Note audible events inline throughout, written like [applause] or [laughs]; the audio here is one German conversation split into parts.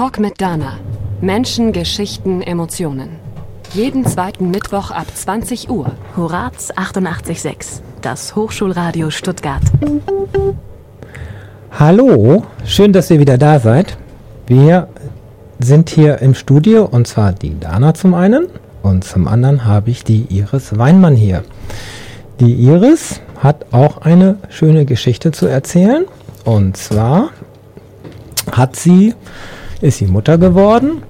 Talk mit Dana. Menschen, Geschichten, Emotionen. Jeden zweiten Mittwoch ab 20 Uhr. Horaz 88.6, das Hochschulradio Stuttgart. Hallo, schön, dass ihr wieder da seid. Wir sind hier im Studio und zwar die Dana zum einen und zum anderen habe ich die Iris Weinmann hier. Die Iris hat auch eine schöne Geschichte zu erzählen und zwar hat sie, ist sie Mutter geworden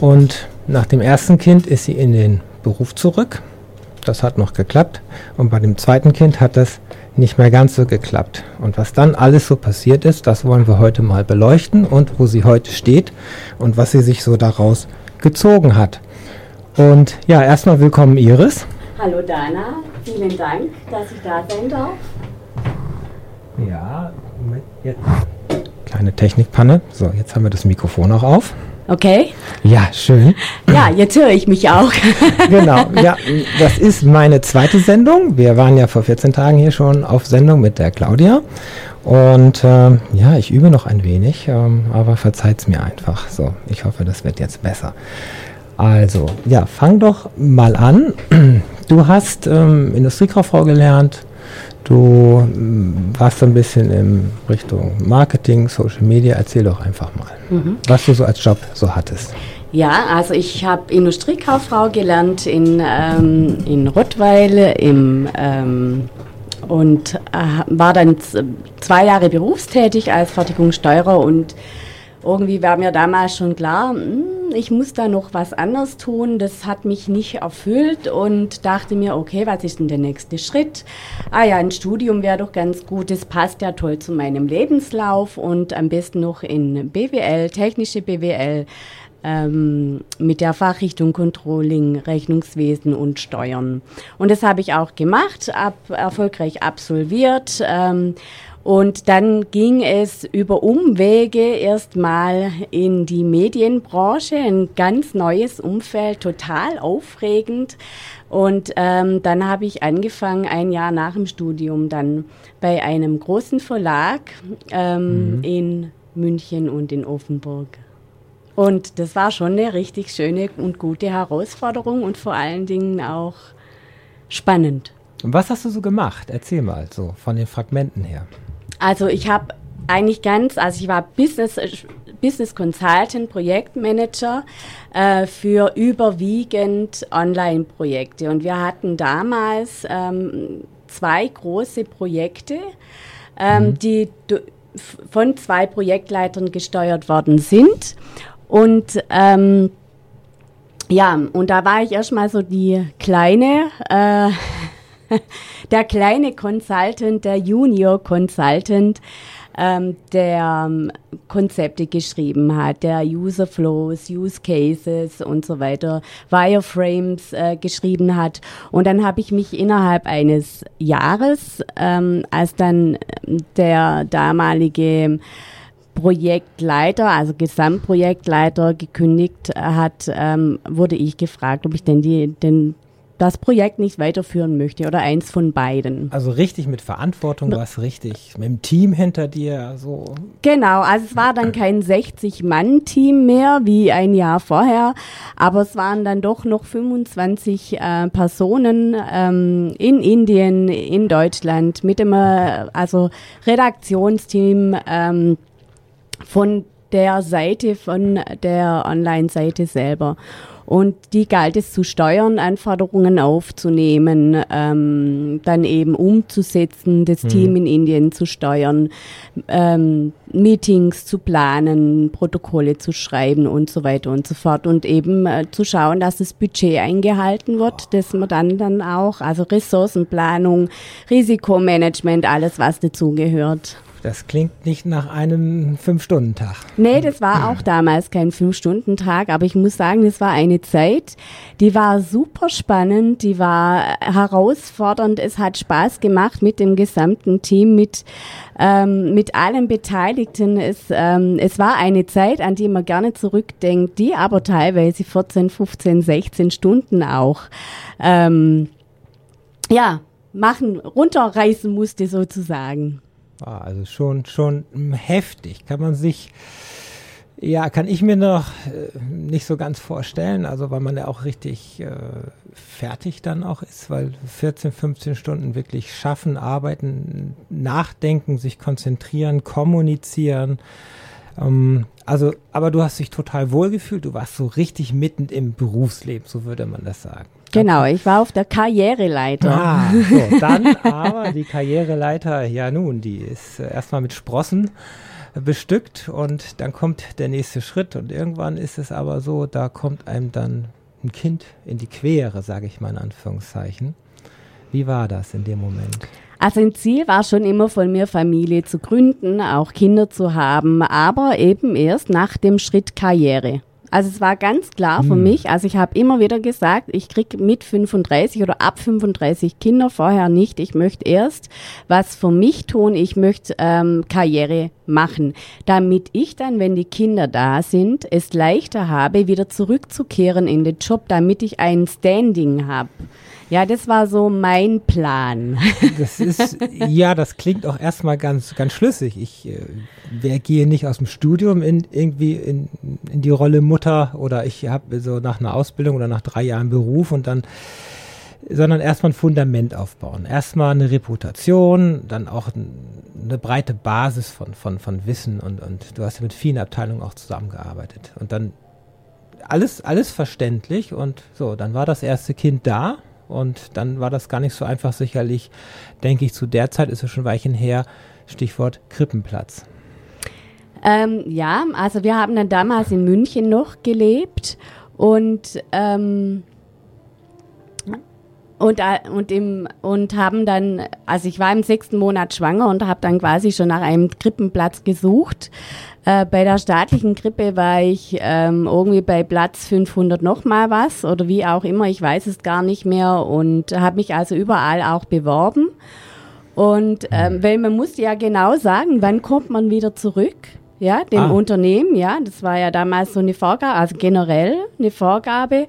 und nach dem ersten Kind ist sie in den Beruf zurück. Das hat noch geklappt. Und bei dem zweiten Kind hat das nicht mehr ganz so geklappt. Und was dann alles so passiert ist, das wollen wir heute mal beleuchten und wo sie heute steht und was sie sich so daraus gezogen hat. Und ja, erstmal willkommen Iris. Hallo Dana, vielen Dank, dass ich da sein darf. Ja, Moment, jetzt. Kleine Technikpanne. So, jetzt haben wir das Mikrofon auch auf. Okay. Ja, schön. Ja, jetzt höre ich mich auch. [laughs] genau, ja, das ist meine zweite Sendung. Wir waren ja vor 14 Tagen hier schon auf Sendung mit der Claudia. Und ähm, ja, ich übe noch ein wenig, ähm, aber verzeiht es mir einfach. So, ich hoffe, das wird jetzt besser. Also, ja, fang doch mal an. Du hast ähm, Industriekauffrau gelernt, Du mm, warst so ein bisschen in Richtung Marketing, Social Media. Erzähl doch einfach mal, mhm. was du so als Job so hattest. Ja, also ich habe Industriekauffrau gelernt in, ähm, in Rottweil im, ähm, und äh, war dann zwei Jahre berufstätig als Fertigungssteurer und irgendwie war mir damals schon klar, hm, ich muss da noch was anderes tun. Das hat mich nicht erfüllt und dachte mir, okay, was ist denn der nächste Schritt? Ah ja, ein Studium wäre doch ganz gut. Das passt ja toll zu meinem Lebenslauf und am besten noch in BWL, technische BWL. Ähm, mit der Fachrichtung Controlling, Rechnungswesen und Steuern. Und das habe ich auch gemacht, ab, erfolgreich absolviert. Ähm, und dann ging es über Umwege erstmal in die Medienbranche, ein ganz neues Umfeld, total aufregend. Und ähm, dann habe ich angefangen, ein Jahr nach dem Studium, dann bei einem großen Verlag ähm, mhm. in München und in Offenburg. Und das war schon eine richtig schöne und gute Herausforderung und vor allen Dingen auch spannend. Und was hast du so gemacht? Erzähl mal so von den Fragmenten her. Also ich habe eigentlich ganz, also ich war Business, Business Consultant, Projektmanager äh, für überwiegend Online-Projekte. Und wir hatten damals ähm, zwei große Projekte, ähm, mhm. die von zwei Projektleitern gesteuert worden sind. Und ähm, ja, und da war ich erstmal so die kleine äh, [laughs] der kleine Consultant, der Junior Consultant, ähm, der ähm, Konzepte geschrieben hat, der User Flows, Use Cases und so weiter, Wireframes äh, geschrieben hat. Und dann habe ich mich innerhalb eines Jahres, ähm, als dann der damalige Projektleiter, also Gesamtprojektleiter gekündigt hat, ähm, wurde ich gefragt, ob ich denn die, den das Projekt nicht weiterführen möchte oder eins von beiden. Also richtig mit Verantwortung, was richtig mit dem Team hinter dir so. Genau, also es war dann kein 60-Mann-Team mehr wie ein Jahr vorher, aber es waren dann doch noch 25 äh, Personen ähm, in Indien, in Deutschland mit dem äh, also Redaktionsteam ähm, von der Seite von der Online-Seite selber. Und die galt es zu steuern, Anforderungen aufzunehmen, ähm, dann eben umzusetzen, das mhm. Team in Indien zu steuern, ähm, Meetings zu planen, Protokolle zu schreiben und so weiter und so fort. Und eben äh, zu schauen, dass das Budget eingehalten wird, dass man dann, dann auch, also Ressourcenplanung, Risikomanagement, alles, was dazugehört. Das klingt nicht nach einem Fünf-Stunden-Tag. Nee, das war auch damals kein Fünf-Stunden-Tag, aber ich muss sagen, das war eine Zeit, die war super spannend, die war herausfordernd, es hat Spaß gemacht mit dem gesamten Team, mit, ähm, mit allen Beteiligten. Es, ähm, es war eine Zeit, an die man gerne zurückdenkt, die aber teilweise 14, 15, 16 Stunden auch, ähm, ja, machen, runterreißen musste sozusagen. Ah, also schon, schon heftig. Kann man sich Ja, kann ich mir noch äh, nicht so ganz vorstellen, also weil man ja auch richtig äh, fertig dann auch ist, weil 14, 15 Stunden wirklich schaffen, arbeiten, nachdenken, sich konzentrieren, kommunizieren. Ähm, also, aber du hast dich total wohlgefühlt, du warst so richtig mitten im Berufsleben, so würde man das sagen. Genau, ich war auf der Karriereleiter. Ah, so, [laughs] dann aber die Karriereleiter, ja nun, die ist äh, erstmal mit Sprossen bestückt und dann kommt der nächste Schritt und irgendwann ist es aber so, da kommt einem dann ein Kind in die Quere, sage ich mal in Anführungszeichen. Wie war das in dem Moment? Also ein Ziel war schon immer von mir, Familie zu gründen, auch Kinder zu haben, aber eben erst nach dem Schritt Karriere. Also es war ganz klar für Hm. mich, also ich habe immer wieder gesagt, ich krieg mit 35 oder ab 35 Kinder, vorher nicht. Ich möchte erst was für mich tun, ich möchte ähm, Karriere machen, damit ich dann, wenn die Kinder da sind, es leichter habe, wieder zurückzukehren in den Job, damit ich ein Standing habe. Ja, das war so mein Plan. [laughs] Das ist, ja, das klingt auch erstmal ganz, ganz schlüssig. Ich äh, gehe nicht aus dem Studium in, irgendwie in, in die Rolle Mutter oder ich habe so nach einer Ausbildung oder nach drei Jahren Beruf und dann, sondern erstmal ein Fundament aufbauen. Erstmal eine Reputation, dann auch ein, eine breite Basis von, von, von Wissen und, und du hast ja mit vielen Abteilungen auch zusammengearbeitet. Und dann alles, alles verständlich und so, dann war das erste Kind da und dann war das gar nicht so einfach, sicherlich, denke ich, zu der Zeit ist es schon Weichen her, Stichwort Krippenplatz. Ähm, ja, also wir haben dann damals in München noch gelebt und ähm, und, äh, und, im, und haben dann, also ich war im sechsten Monat schwanger und habe dann quasi schon nach einem Krippenplatz gesucht. Äh, bei der staatlichen Krippe war ich ähm, irgendwie bei Platz 500 noch mal was oder wie auch immer, ich weiß es gar nicht mehr und habe mich also überall auch beworben. Und ähm, weil man muss ja genau sagen, wann kommt man wieder zurück? Ja, dem Ah. Unternehmen, ja, das war ja damals so eine Vorgabe, also generell eine Vorgabe,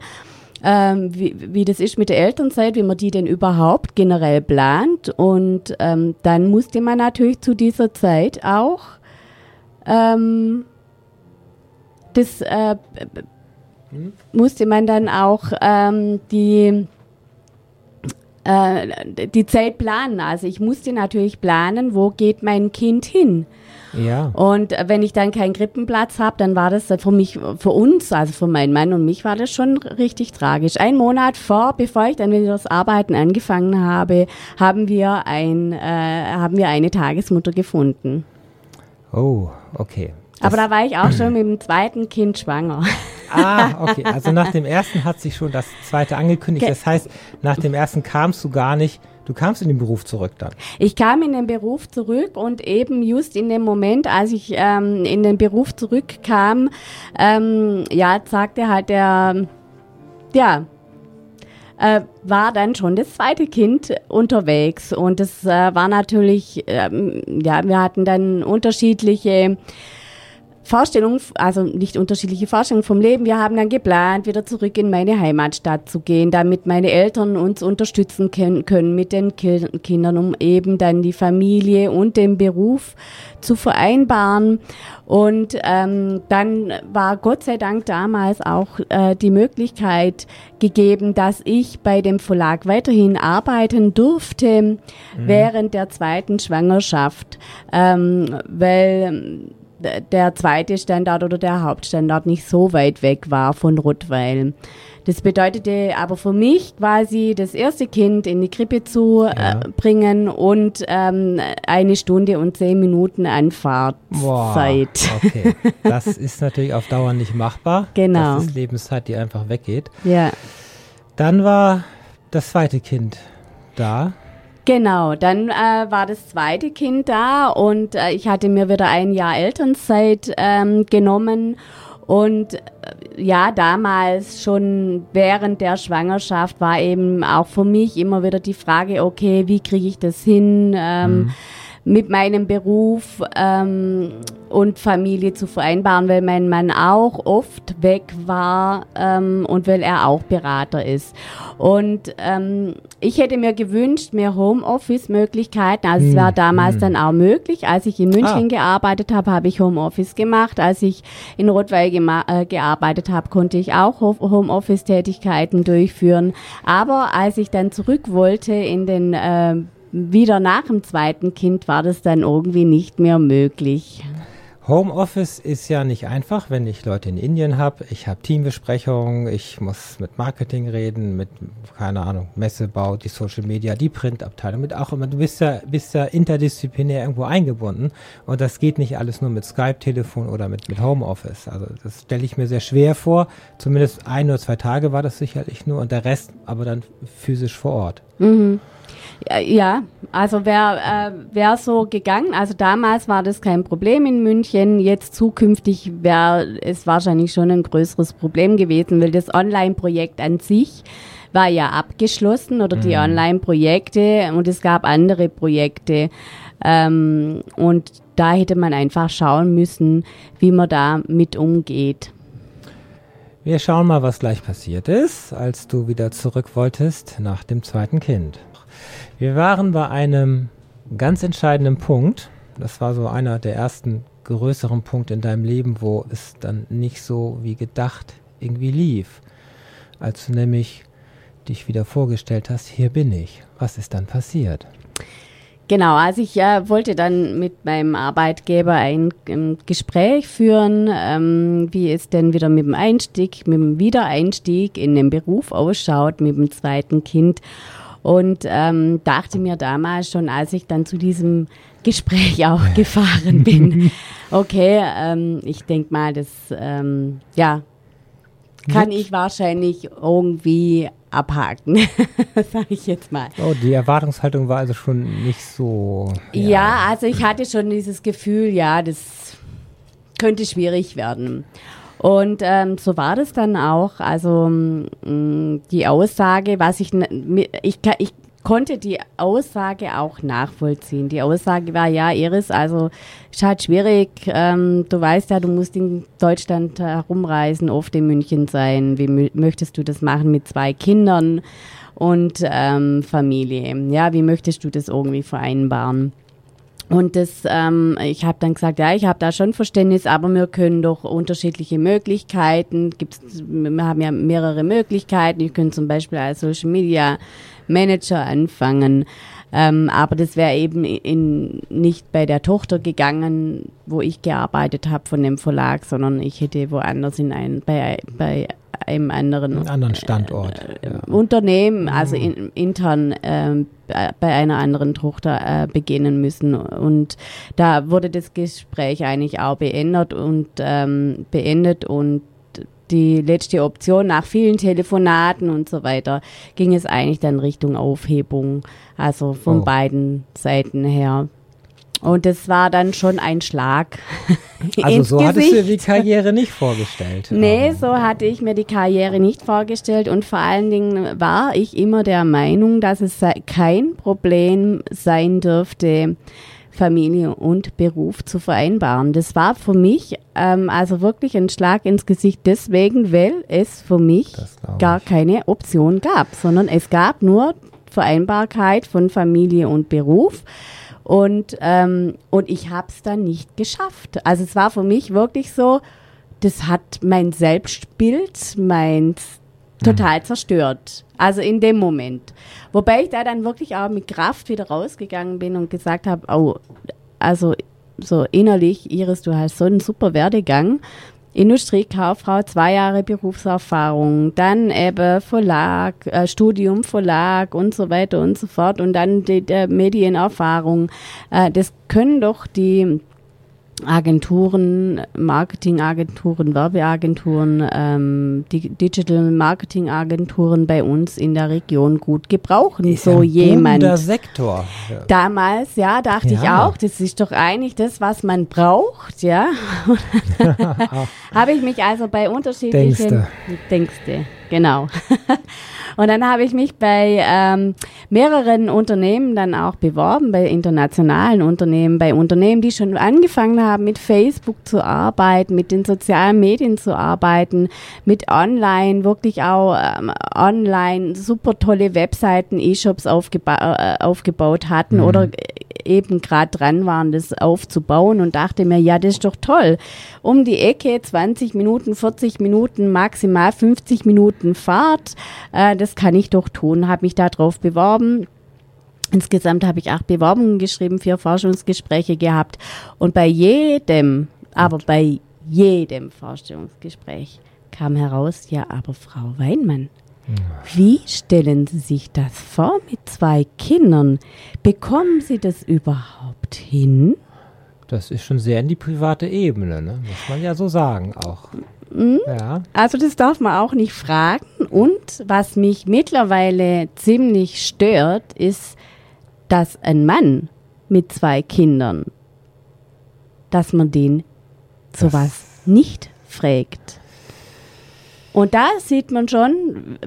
ähm, wie, wie das ist mit der Elternzeit, wie man die denn überhaupt generell plant. Und ähm, dann musste man natürlich zu dieser Zeit auch ähm, das äh, musste man dann auch ähm, die äh, die Zeit planen. Also ich musste natürlich planen, wo geht mein Kind hin. Ja. Und wenn ich dann keinen Krippenplatz habe, dann war das für mich, für uns, also für meinen Mann und mich, war das schon richtig tragisch. Ein Monat vor, bevor ich dann wieder das Arbeiten angefangen habe, haben wir ein, äh, haben wir eine Tagesmutter gefunden. Oh, okay. Aber da war ich auch schon mit dem zweiten Kind schwanger. [laughs] Ah, okay. Also nach dem ersten hat sich schon das zweite angekündigt. Ge- Das heißt, nach dem ersten kamst du gar nicht, du kamst in den Beruf zurück dann. Ich kam in den Beruf zurück und eben just in dem Moment, als ich ähm, in den Beruf zurückkam, ähm, ja, sagte halt der, ja, äh, war dann schon das zweite Kind unterwegs und das äh, war natürlich, ähm, ja, wir hatten dann unterschiedliche Vorstellungen, also nicht unterschiedliche Vorstellungen vom Leben. Wir haben dann geplant, wieder zurück in meine Heimatstadt zu gehen, damit meine Eltern uns unterstützen können, mit den Ki Kindern, um eben dann die Familie und den Beruf zu vereinbaren. Und ähm, dann war Gott sei Dank damals auch äh, die Möglichkeit gegeben, dass ich bei dem Verlag weiterhin arbeiten durfte während der zweiten Schwangerschaft, ähm, weil der zweite Standort oder der Hauptstandort nicht so weit weg war von Rottweil. Das bedeutete aber für mich quasi das erste Kind in die Krippe zu Ja. äh, bringen und ähm, eine Stunde und zehn Minuten Anfahrtzeit. okay. Das [laughs] ist natürlich auf Dauer nicht machbar. Genau. Das ist Lebenszeit, die einfach weggeht. Ja. Dann war das zweite Kind da. Genau, dann äh, war das zweite Kind da und äh, ich hatte mir wieder ein Jahr Elternzeit ähm, genommen und äh, ja, damals schon während der Schwangerschaft war eben auch für mich immer wieder die Frage, okay, wie kriege ich das hin? Ähm, mit meinem Beruf ähm, und Familie zu vereinbaren, weil mein Mann auch oft weg war ähm, und weil er auch Berater ist. Und ähm, ich hätte mir gewünscht, mehr Homeoffice-Möglichkeiten. Also es war Hm, damals hm. dann auch möglich. Als ich in München Ah. gearbeitet habe, habe ich Homeoffice gemacht. Als ich in Rottweil äh, gearbeitet habe, konnte ich auch Ho- Homeoffice-Tätigkeiten durchführen. Aber als ich dann zurück wollte in den äh, wieder nach dem zweiten Kind war das dann irgendwie nicht mehr möglich. Homeoffice ist ja nicht einfach, wenn ich Leute in Indien habe. Ich habe Teambesprechungen, ich muss mit Marketing reden, mit, keine Ahnung, Messebau, die Social Media, die Printabteilung, mit auch immer. Du bist ja, bist ja interdisziplinär irgendwo eingebunden und das geht nicht alles nur mit Skype-Telefon oder mit, mit Homeoffice. Also das stelle ich mir sehr schwer vor. Zumindest ein oder zwei Tage war das sicherlich nur und der Rest aber dann physisch vor Ort. Ja, Ja, also wäre äh, wär so gegangen. Also damals war das kein Problem in München. Jetzt zukünftig wäre es wahrscheinlich schon ein größeres Problem gewesen, weil das Online-Projekt an sich war ja abgeschlossen oder die Online-Projekte und es gab andere Projekte. Ähm, und da hätte man einfach schauen müssen, wie man da mit umgeht. Wir schauen mal, was gleich passiert ist, als du wieder zurück wolltest nach dem zweiten Kind. Wir waren bei einem ganz entscheidenden Punkt. Das war so einer der ersten größeren Punkte in deinem Leben, wo es dann nicht so wie gedacht irgendwie lief. Als du nämlich dich wieder vorgestellt hast, hier bin ich. Was ist dann passiert? Genau, also ich äh, wollte dann mit meinem Arbeitgeber ein ähm, Gespräch führen, ähm, wie es denn wieder mit dem Einstieg, mit dem Wiedereinstieg in den Beruf ausschaut, mit dem zweiten Kind. Und ähm, dachte mir damals schon, als ich dann zu diesem Gespräch [laughs] auch gefahren [laughs] bin, okay, ähm, ich denke mal, das ähm, ja, kann ich wahrscheinlich irgendwie abhaken, [laughs] sage ich jetzt mal. Oh, die Erwartungshaltung war also schon nicht so. Ja. also ich hatte schon dieses Gefühl, ja, das könnte schwierig werden. Und ähm, so war das dann auch. Also mh, die Aussage, was ich, ich, ich konnte die Aussage auch nachvollziehen. Die Aussage war, ja, Iris, also ist halt schwierig. Ähm, du weißt ja, du musst in Deutschland herumreisen, oft in München sein. Wie mö- möchtest du das machen mit zwei Kindern und ähm, Familie? Ja, wie möchtest du das irgendwie vereinbaren? Und das, ähm, ich habe dann gesagt, ja, ich habe da schon Verständnis, aber wir können doch unterschiedliche Möglichkeiten, gibt's, wir haben ja mehrere Möglichkeiten. Ich könnte zum Beispiel als Social Media Manager anfangen, ähm, aber das wäre eben in, nicht bei der Tochter gegangen, wo ich gearbeitet habe von dem Verlag, sondern ich hätte woanders in ein, bei, bei einem anderen Einen anderen Standort. äh, ja. Unternehmen, also in, intern bei bei einer anderen Tochter äh, beginnen müssen. Und da wurde das Gespräch eigentlich auch beendet und ähm, beendet und die letzte Option nach vielen Telefonaten und so weiter ging es eigentlich dann Richtung Aufhebung, also von Oh. beiden Seiten her. Und das war dann schon ein Schlag. [laughs] Also so hattest du die Gesicht. Karriere nicht vorgestellt. Nee, Ähm, so hatte ich mir die Karriere nicht vorgestellt und vor allen Dingen war ich immer der Meinung, dass es kein Problem sein dürfte, Familie und Beruf zu vereinbaren. Das war für mich ähm, also wirklich ein Schlag ins Gesicht deswegen, weil es für mich gar keine Option gab, sondern es gab nur Vereinbarkeit von Familie und Beruf. Und, ähm, und ich habe es dann nicht geschafft. Also es war für mich wirklich so, das hat mein Selbstbild, mein total zerstört. Also in dem Moment. Wobei ich da dann wirklich auch mit Kraft wieder rausgegangen bin und gesagt habe, oh, also so innerlich, Iris, du hast so einen super Werdegang. Industriekauffrau, zwei Jahre Berufserfahrung, dann eben Verlag, äh, Studium, Verlag und so weiter und so fort und dann die, die Medienerfahrung. Äh, das können doch die Agenturen, Marketingagenturen, Werbeagenturen, ähm, die Digital Marketingagenturen bei uns in der Region gut gebrauchen. ist so ein jemand. Sektor. Damals, ja, dachte ich Ja. auch, das ist doch eigentlich das, was man braucht, ja. [laughs] Habe ich mich also bei unterschiedlichen Denkste. Denkste. genau. [laughs] Und dann habe ich mich bei ähm, mehreren Unternehmen dann auch beworben, bei internationalen Unternehmen, bei Unternehmen, die schon angefangen haben, mit Facebook zu arbeiten, mit den sozialen Medien zu arbeiten, mit Online, wirklich auch ähm, online super tolle Webseiten, E-Shops aufgeba äh, aufgebaut hatten mhm. oder eben gerade dran waren, das aufzubauen und dachte mir, ja, das ist doch toll. Um die Ecke 20 Minuten, 40 Minuten, maximal 50 Minuten Fahrt, äh, das kann ich doch tun. Habe mich darauf beworben. Insgesamt habe ich acht Bewerbungen geschrieben, vier Forschungsgespräche gehabt und bei jedem, aber bei jedem Vorstellungsgespräch kam heraus, ja, aber Frau Weinmann, wie stellen Sie sich das vor mit zwei Kindern? Bekommen Sie das überhaupt hin? Das ist schon sehr in die private Ebene, ne? muss man ja so sagen auch. Mhm. Ja. Also das darf man auch nicht fragen. Und was mich mittlerweile ziemlich stört, ist, dass ein Mann mit zwei Kindern, dass man den sowas nicht fragt. Und da sieht man schon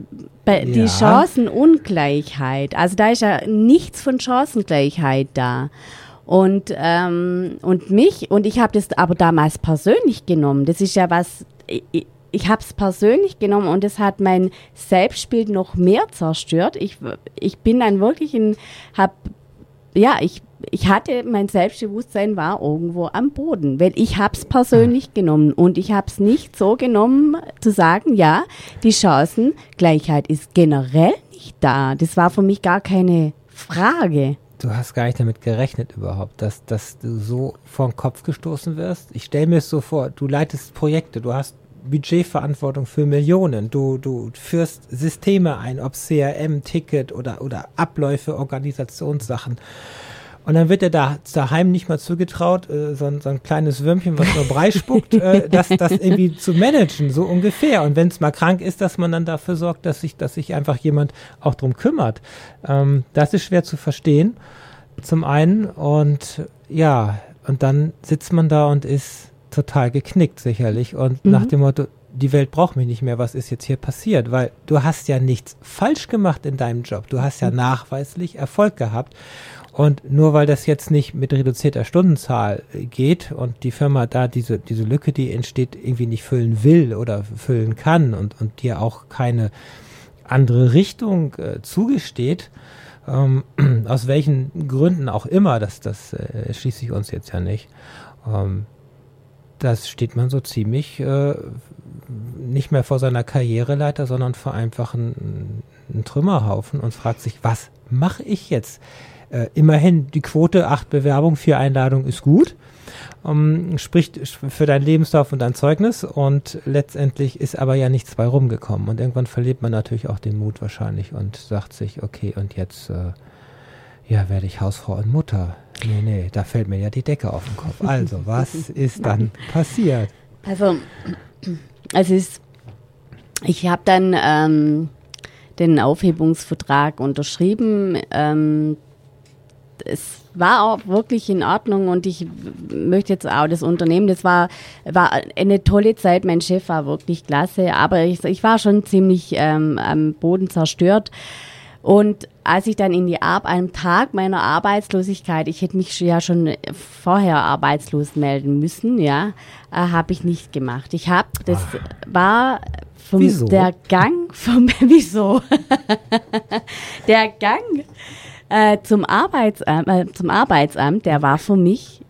ja. die Chancenungleichheit. Also da ist ja nichts von Chancengleichheit da. Und, ähm, und mich, und ich habe das aber damals persönlich genommen. Das ist ja was, ich, ich habe es persönlich genommen und es hat mein Selbstbild noch mehr zerstört. Ich, ich bin dann wirklich in, habe, ja, ich ich hatte, mein Selbstbewusstsein war irgendwo am Boden, weil ich habe es persönlich genommen und ich habe es nicht so genommen zu sagen, ja, die Chancengleichheit ist generell nicht da. Das war für mich gar keine Frage. Du hast gar nicht damit gerechnet überhaupt, dass, dass du so vor den Kopf gestoßen wirst. Ich stelle mir es so vor, du leitest Projekte, du hast Budgetverantwortung für Millionen. Du, du führst Systeme ein, ob CRM, Ticket oder, oder Abläufe, Organisationssachen. Und dann wird er da daheim nicht mal zugetraut, äh, so, ein, so ein kleines Würmchen, was nur Brei spuckt, äh, das, das irgendwie zu managen, so ungefähr. Und wenn es mal krank ist, dass man dann dafür sorgt, dass sich, dass sich einfach jemand auch drum kümmert. Ähm, das ist schwer zu verstehen, zum einen. Und ja, und dann sitzt man da und ist total geknickt, sicherlich. Und mhm. nach dem Motto, die Welt braucht mich nicht mehr, was ist jetzt hier passiert? Weil du hast ja nichts falsch gemacht in deinem Job. Du hast ja mhm. nachweislich Erfolg gehabt. Und nur weil das jetzt nicht mit reduzierter Stundenzahl geht und die Firma da diese, diese Lücke, die entsteht, irgendwie nicht füllen will oder füllen kann und, und dir auch keine andere Richtung äh, zugesteht, ähm, [clears throat] aus welchen Gründen auch immer, das, das äh, schließt sich uns jetzt ja nicht, ähm, das steht man so ziemlich äh, nicht mehr vor seiner Karriereleiter, sondern vor einfach einen, einen Trümmerhaufen und fragt sich, was mache ich jetzt? äh, immerhin die Quote, acht Bewerbungen, vier Einladungen ist gut. Um, ähm, spricht für dein Lebenslauf und dein Zeugnis und letztendlich ist aber ja nichts bei rumgekommen und irgendwann verliert man natürlich auch den Mut wahrscheinlich und sagt sich, okay, und jetzt äh, ja, werde ich Hausfrau und Mutter. Nee, nee, da fällt mir ja die Decke auf den Kopf. Also, was [laughs] ist dann passiert? Also, es ist, ich habe dann ähm, den Aufhebungsvertrag unterschrieben. Ähm, es war auch wirklich in Ordnung und ich möchte jetzt auch das Unternehmen, das war, war eine tolle Zeit. Mein Chef war wirklich klasse, aber ich, ich war schon ziemlich ähm, am Boden zerstört. Und als ich dann in die Arbeit, einem Tag meiner Arbeitslosigkeit, ich hätte mich ja schon vorher arbeitslos melden müssen, ja, äh, habe ich nicht gemacht. Ich habe, das war vom, wieso? der Gang vom, [laughs] wieso? der Gang äh, zum, Arbeitsamt, äh, zum Arbeitsamt, der war für mich,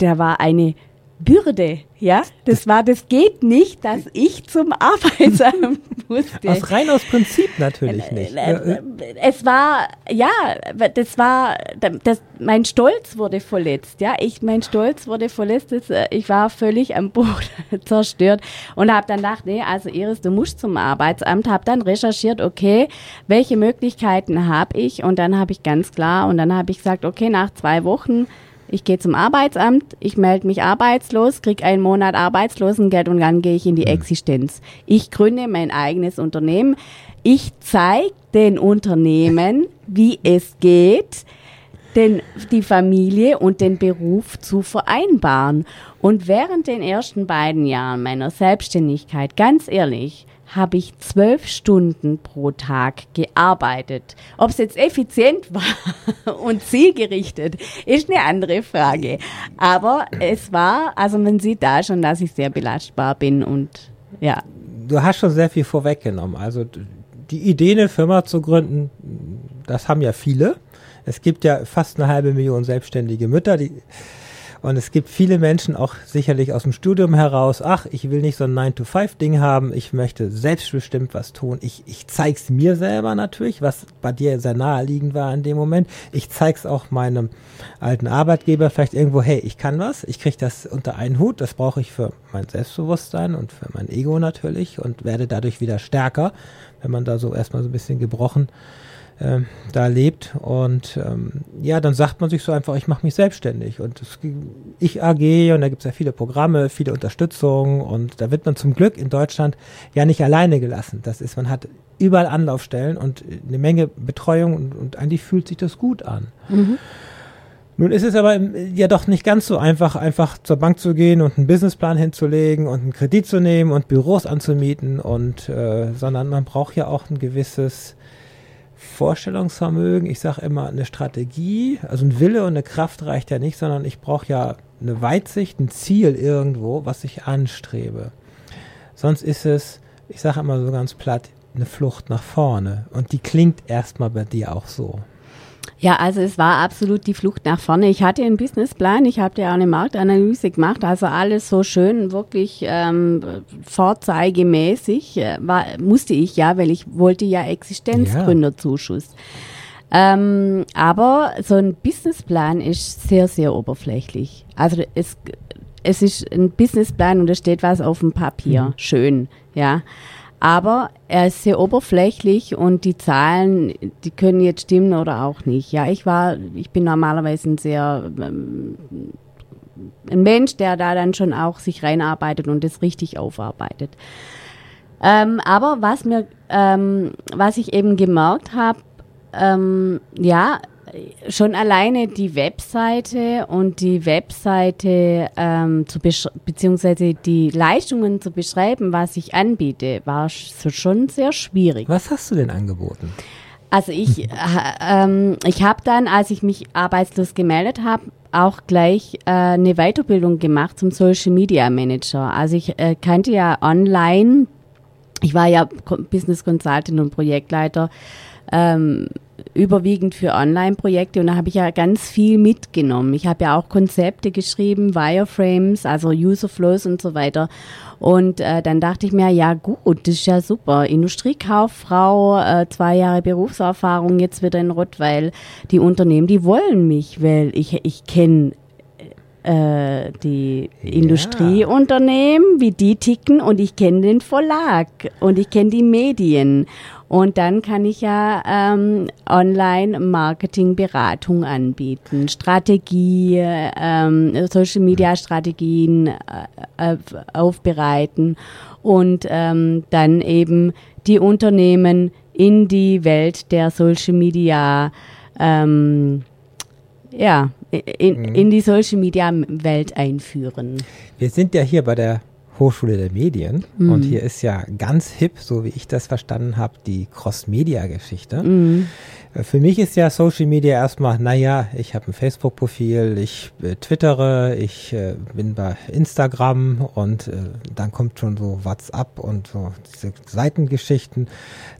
der war eine Bürde, ja. Das war, das geht nicht, dass ich zum Arbeitsamt [laughs] musste. Aus rein aus Prinzip natürlich nicht. Äh, äh, es war, ja, das war, das, mein Stolz wurde verletzt, ja. Ich, mein Stolz wurde verletzt. Das, ich war völlig am Boden [laughs] zerstört und habe dann gedacht, nee, also Iris, du musst zum Arbeitsamt. Habe dann recherchiert, okay, welche Möglichkeiten habe ich? Und dann habe ich ganz klar, und dann habe ich gesagt, okay, nach zwei Wochen ich gehe zum Arbeitsamt, ich melde mich arbeitslos, kriege einen Monat Arbeitslosengeld und dann gehe ich in die mhm. Existenz. Ich gründe mein eigenes Unternehmen. Ich zeige den Unternehmen, wie es geht, den, die Familie und den Beruf zu vereinbaren. Und während den ersten beiden Jahren meiner Selbstständigkeit, ganz ehrlich, habe ich zwölf Stunden pro Tag gearbeitet. Ob es jetzt effizient [laughs] war und zielgerichtet, ist eine andere Frage. Aber es war, also man sieht da schon, dass ich sehr belastbar bin und ja. Du hast schon sehr viel vorweggenommen. Also die Idee, eine Firma zu gründen, das haben ja viele. Es gibt ja fast eine halbe Million selbstständige Mütter, die und es gibt viele Menschen auch sicherlich aus dem Studium heraus, ach, ich will nicht so ein 9-to-5-Ding haben, ich möchte selbstbestimmt was tun. Ich, ich zeig's mir selber natürlich, was bei dir sehr naheliegend war in dem Moment. Ich zeig's auch meinem alten Arbeitgeber vielleicht irgendwo, hey, ich kann was, ich krieg das unter einen Hut, das brauche ich für mein Selbstbewusstsein und für mein Ego natürlich und werde dadurch wieder stärker, wenn man da so erstmal so ein bisschen gebrochen äh, da lebt. Und ähm, ja, dann sagt man sich so einfach, ich mache mich selbstständig. Und das, ich AG und da gibt es ja viele Programme, viele Unterstützung und da wird man zum Glück in Deutschland ja nicht alleine gelassen. Das ist, man hat überall Anlaufstellen und eine Menge Betreuung und, und eigentlich fühlt sich das gut an. Mhm. Nun ist es aber ja doch nicht ganz so einfach, einfach zur Bank zu gehen und einen Businessplan hinzulegen und einen Kredit zu nehmen und Büros anzumieten und äh, sondern man braucht ja auch ein gewisses Vorstellungsvermögen, ich sage immer eine Strategie, also ein Wille und eine Kraft reicht ja nicht, sondern ich brauche ja eine Weitsicht, ein Ziel irgendwo, was ich anstrebe. Sonst ist es, ich sage immer so ganz platt, eine Flucht nach vorne. Und die klingt erstmal bei dir auch so. Ja, also es war absolut die Flucht nach vorne. Ich hatte einen Businessplan, ich habe ja auch eine Marktanalyse gemacht, also alles so schön, wirklich ähm, vorzeigemäßig äh, war, musste ich ja, weil ich wollte ja Existenzgründerzuschuss. Ja. Ähm, aber so ein Businessplan ist sehr, sehr oberflächlich. Also es, es ist ein Businessplan und da steht was auf dem Papier, mhm. schön, ja. Aber er ist sehr oberflächlich und die Zahlen, die können jetzt stimmen oder auch nicht. Ja, ich war, ich bin normalerweise ein sehr ähm, ein Mensch, der da dann schon auch sich reinarbeitet und das richtig aufarbeitet. Ähm, aber was mir, ähm, was ich eben gemerkt habe, ähm, ja, schon alleine die Webseite und die Webseite ähm, zu beziehungsweise die Leistungen zu beschreiben, was ich anbiete, war schon sehr schwierig. Was hast du denn angeboten? Also ich, [laughs] äh, ähm, ich habe dann, als ich mich arbeitslos gemeldet habe, auch gleich äh, eine Weiterbildung gemacht zum Social Media Manager. Also ich äh, kannte ja online, ich war ja Business Consultant und Projektleiter ähm, überwiegend für Online-Projekte und da habe ich ja ganz viel mitgenommen. Ich habe ja auch Konzepte geschrieben, Wireframes, also User Flows und so weiter. Und äh, dann dachte ich mir, ja gut, das ist ja super. Industriekauffrau, äh, zwei Jahre Berufserfahrung, jetzt wieder in Rottweil. Die Unternehmen, die wollen mich, weil ich, ich kenne äh, die ja. Industrieunternehmen, wie die ticken und ich kenne den Verlag und ich kenne die Medien. Und dann kann ich ja ähm, Online-Marketing-Beratung anbieten, Strategie, ähm, Social-Media-Strategien äh, aufbereiten und ähm, dann eben die Unternehmen in die Welt der Social-Media ähm, ja, in, mhm. in die Social Media Welt einführen. Wir sind ja hier bei der Hochschule der Medien. Mhm. Und hier ist ja ganz hip, so wie ich das verstanden habe, die Cross-Media-Geschichte. Mhm. Äh, für mich ist ja Social Media erstmal, naja, ich habe ein Facebook-Profil, ich äh, twittere, ich äh, bin bei Instagram und äh, dann kommt schon so WhatsApp und so diese Seitengeschichten.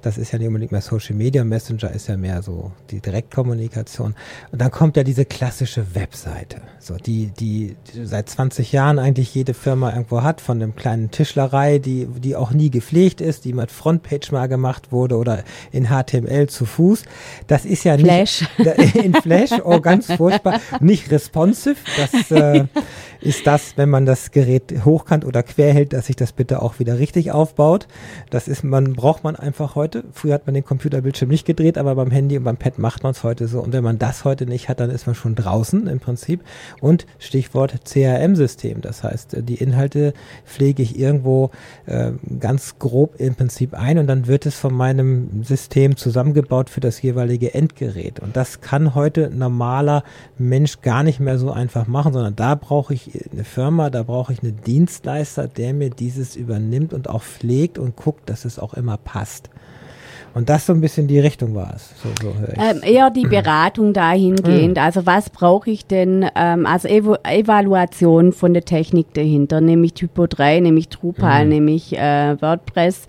Das ist ja nicht unbedingt mehr Social Media, Messenger ist ja mehr so die Direktkommunikation. Und dann kommt ja diese klassische Webseite, so die, die, die seit 20 Jahren eigentlich jede Firma irgendwo hat, von einem kleinen Tischlerei, die, die auch nie gepflegt ist, die mit Frontpage mal gemacht wurde oder in HTML zu Fuß. Das ist ja Flash. [laughs] nicht in Flash, oh ganz furchtbar, nicht responsive. Das [laughs] äh, ist das, wenn man das Gerät hochkant oder quer hält, dass sich das bitte auch wieder richtig aufbaut. Das ist man braucht man einfach heute. Früher hat man den Computerbildschirm nicht gedreht, aber beim Handy und beim Pad macht man es heute so. Und wenn man das heute nicht hat, dann ist man schon draußen im Prinzip. Und Stichwort CRM-System, das heißt, die Inhalte pflege ich irgendwo äh, ganz grob im Prinzip ein und dann wird es von meinem System zusammengebaut für das jeweilige Endgerät. Und das kann heute normaler Mensch gar nicht mehr so einfach machen, sondern da brauche ich eine Firma, da brauche ich einen Dienstleister, der mir dieses übernimmt und auch pflegt und guckt, dass es auch immer passt. Und das so ein bisschen die Richtung war es. So, so ähm, eher die Beratung dahingehend. Mhm. Also was brauche ich denn? Ähm, also Evo Evaluation von der Technik dahinter, nämlich Typo 3, nämlich Drupal, mhm. nämlich äh, WordPress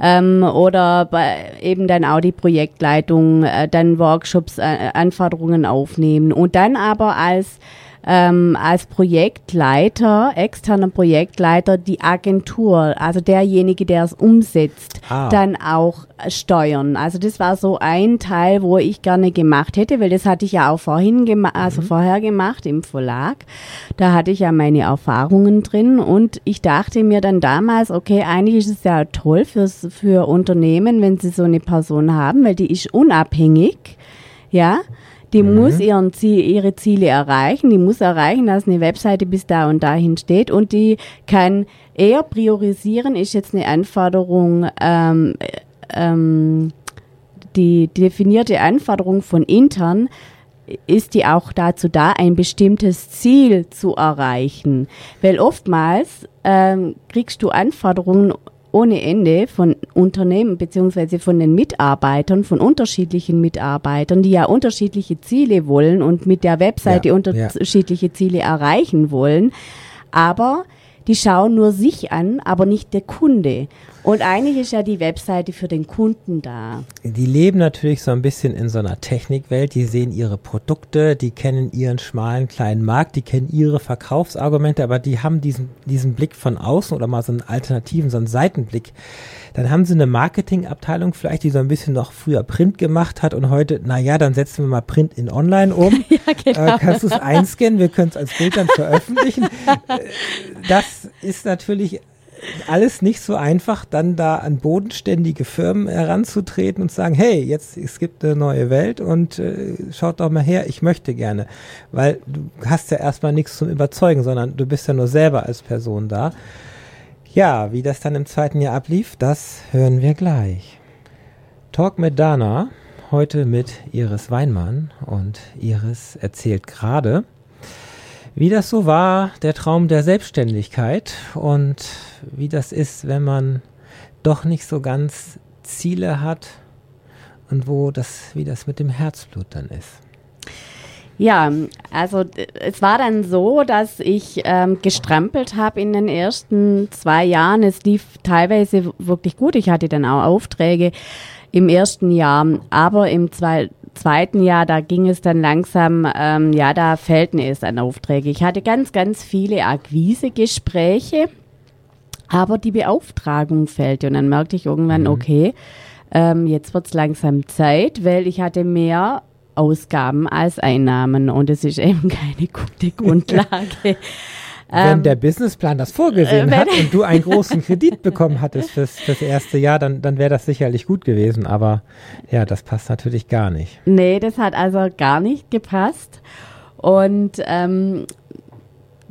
ähm, oder bei, eben dann auch die Projektleitung, äh, dann Workshops, äh, Anforderungen aufnehmen und dann aber als ähm, als Projektleiter, externer Projektleiter, die Agentur, also derjenige, der es umsetzt, ah. dann auch steuern. Also das war so ein Teil, wo ich gerne gemacht hätte, weil das hatte ich ja auch vorhin gemacht, also mhm. vorher gemacht im Verlag. Da hatte ich ja meine Erfahrungen drin und ich dachte mir dann damals, okay, eigentlich ist es ja toll fürs, für Unternehmen, wenn sie so eine Person haben, weil die ist unabhängig. Ja, die mhm. muss ihren Ziel, ihre Ziele erreichen. Die muss erreichen, dass eine Webseite bis da und dahin steht und die kann eher priorisieren, ist jetzt eine Anforderung, ähm, ähm, die definierte Anforderung von intern, ist die auch dazu da, ein bestimmtes Ziel zu erreichen. Weil oftmals ähm, kriegst du Anforderungen ohne Ende von Unternehmen beziehungsweise von den Mitarbeitern, von unterschiedlichen Mitarbeitern, die ja unterschiedliche Ziele wollen und mit der Webseite ja, unterschiedliche ja. Ziele erreichen wollen. Aber die schauen nur sich an, aber nicht der Kunde. Und eigentlich ist ja die Webseite für den Kunden da. Die leben natürlich so ein bisschen in so einer Technikwelt. Die sehen ihre Produkte, die kennen ihren schmalen kleinen Markt, die kennen ihre Verkaufsargumente, aber die haben diesen, diesen Blick von außen oder mal so einen alternativen, so einen Seitenblick. Dann haben sie eine Marketingabteilung vielleicht, die so ein bisschen noch früher Print gemacht hat und heute, na ja, dann setzen wir mal Print in Online um. [laughs] ja, genau. äh, kannst du es einscannen? Wir können es als Bild dann veröffentlichen. [laughs] Das ist natürlich alles nicht so einfach, dann da an bodenständige Firmen heranzutreten und sagen, hey, jetzt es gibt eine neue Welt und äh, schaut doch mal her, ich möchte gerne. Weil du hast ja erstmal nichts zum Überzeugen, sondern du bist ja nur selber als Person da. Ja, wie das dann im zweiten Jahr ablief, das hören wir gleich. Talk mit Dana, heute mit Iris Weinmann und Iris erzählt gerade, wie das so war, der Traum der Selbstständigkeit und wie das ist, wenn man doch nicht so ganz Ziele hat und wo das, wie das mit dem Herzblut dann ist. Ja, also es war dann so, dass ich ähm, gestrampelt habe in den ersten zwei Jahren. Es lief teilweise wirklich gut. Ich hatte dann auch Aufträge im ersten Jahr, aber im zweiten zweiten Jahr, da ging es dann langsam, ähm, ja, da fehlten es an Aufträge. Ich hatte ganz, ganz viele Akquisegespräche, aber die Beauftragung fehlte. Und dann merkte ich irgendwann, mhm. okay, ähm, jetzt wird es langsam Zeit, weil ich hatte mehr Ausgaben als Einnahmen und es ist eben [laughs] keine gute [laughs] Grundlage. Wenn ähm, der Businessplan das vorgesehen äh, hat und du einen [laughs] großen Kredit bekommen hattest fürs, fürs erste Jahr, dann, dann wäre das sicherlich gut gewesen. Aber ja, das passt natürlich gar nicht. Nee, das hat also gar nicht gepasst. Und ähm,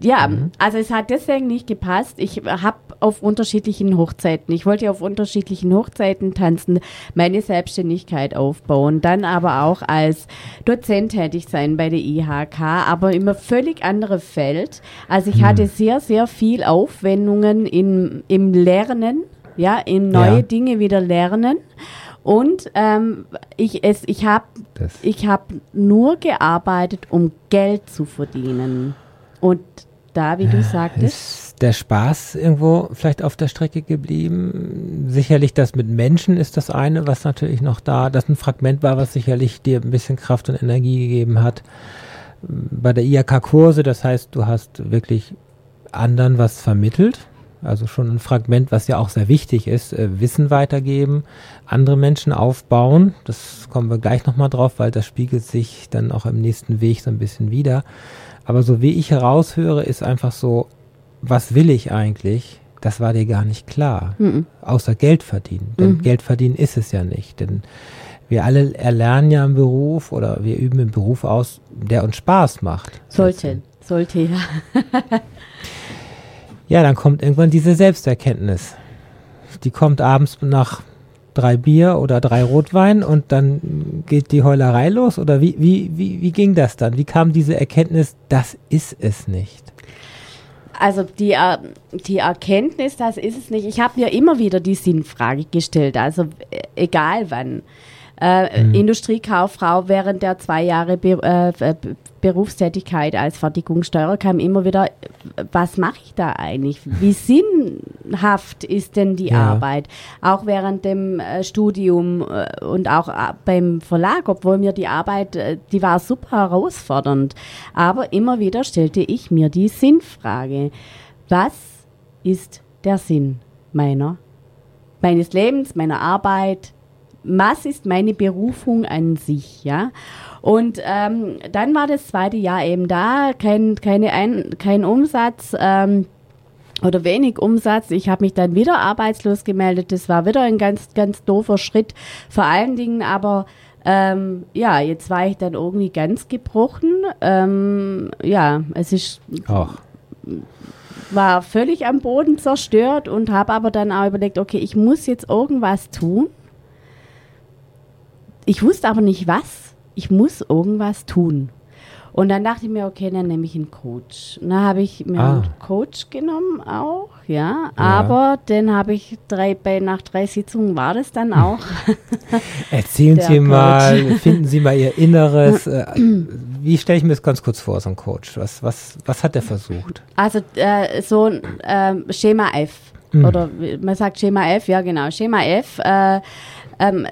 ja, mhm. also es hat deswegen nicht gepasst. Ich habe auf unterschiedlichen Hochzeiten, ich wollte auf unterschiedlichen Hochzeiten tanzen, meine Selbstständigkeit aufbauen, dann aber auch als Dozent tätig sein bei der IHK, aber immer völlig andere Feld. Also ich mhm. hatte sehr, sehr viel Aufwendungen in, im Lernen, ja, in neue ja. Dinge wieder lernen. Und ähm, ich, ich habe hab nur gearbeitet, um Geld zu verdienen. Und da, wie du sagtest? Ist der Spaß irgendwo vielleicht auf der Strecke geblieben? Sicherlich das mit Menschen ist das eine, was natürlich noch da, das ein Fragment war, was sicherlich dir ein bisschen Kraft und Energie gegeben hat. Bei der IAK-Kurse, das heißt, du hast wirklich anderen was vermittelt. Also schon ein Fragment, was ja auch sehr wichtig ist, äh, Wissen weitergeben, andere Menschen aufbauen. Das kommen wir gleich nochmal drauf, weil das spiegelt sich dann auch im nächsten Weg so ein bisschen wieder. Aber so wie ich heraushöre, ist einfach so, was will ich eigentlich? Das war dir gar nicht klar. Mhm. Außer Geld verdienen. Denn mhm. Geld verdienen ist es ja nicht. Denn wir alle erlernen ja einen Beruf oder wir üben einen Beruf aus, der uns Spaß macht. Sollte, sollte ja. Ja, dann kommt irgendwann diese Selbsterkenntnis. Die kommt abends nach drei Bier oder drei Rotwein und dann geht die Heulerei los? Oder wie, wie, wie, wie ging das dann? Wie kam diese Erkenntnis, das ist es nicht? Also die, äh, die Erkenntnis, das ist es nicht. Ich habe mir immer wieder die Sinnfrage gestellt, also äh, egal wann. Äh, mhm. Industriekauffrau während der zwei Jahre Be äh, Berufstätigkeit als Fertigungssteuer kam immer wieder, was mache ich da eigentlich? Wie sinnhaft ist denn die ja. Arbeit? Auch während dem äh, Studium äh, und auch äh, beim Verlag, obwohl mir die Arbeit, äh, die war super herausfordernd. Aber immer wieder stellte ich mir die Sinnfrage. Was ist der Sinn meiner, meines Lebens, meiner Arbeit? Was ist meine Berufung an sich, ja? Und ähm, dann war das zweite Jahr eben da, kein, keine Ein kein Umsatz. Ähm, oder wenig Umsatz. Ich habe mich dann wieder arbeitslos gemeldet. Das war wieder ein ganz, ganz doofer Schritt. Vor allen Dingen aber, ähm, ja, jetzt war ich dann irgendwie ganz gebrochen. Ähm, ja, es ist. Ach. War völlig am Boden zerstört und habe aber dann auch überlegt, okay, ich muss jetzt irgendwas tun. Ich wusste aber nicht was ich muss irgendwas tun. Und dann dachte ich mir, okay, dann nehme ich einen Coach. Und dann habe ich mir ah. einen Coach genommen auch, ja. ja. Aber den habe ich drei, bei, nach drei Sitzungen war das dann auch. [laughs] Erzählen Sie Coach. mal, finden Sie mal Ihr Inneres. Äh, wie stelle ich mir das ganz kurz vor, so ein Coach? Was, was, was hat er versucht? Also äh, so ein äh, Schema F. Mhm. Oder man sagt Schema F, ja genau, Schema F. Äh, ähm,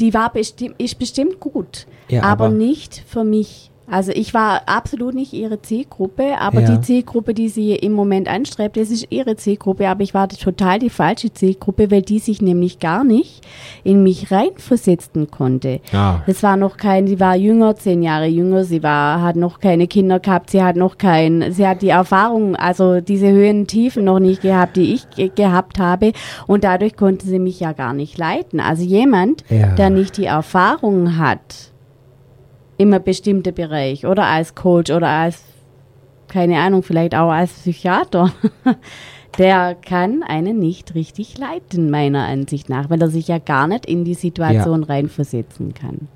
die war besti ist bestimmt gut, ja, aber, aber, nicht für mich. Also ich war absolut nicht ihre Zielgruppe, aber ja. die Zielgruppe, die sie im Moment anstrebt, das ist ihre Zielgruppe, aber ich war total die falsche Zielgruppe, weil die sich nämlich gar nicht in mich reinversetzen konnte. Ah. Das war noch kein, sie war jünger, zehn Jahre jünger, sie war, hat noch keine Kinder gehabt, sie hat noch kein, sie hat die Erfahrung, also diese Höhen und Tiefen noch nicht gehabt, die ich ge gehabt habe und dadurch konnte sie mich ja gar nicht leiten. Also jemand, ja. der nicht die Erfahrung hat, in einem bestimmten Bereich oder als Coach oder als, keine Ahnung, vielleicht auch als Psychiater, [laughs] der kann einen nicht richtig leiten, meiner Ansicht nach, weil er sich ja gar nicht in die Situation ja. reinversetzen kann.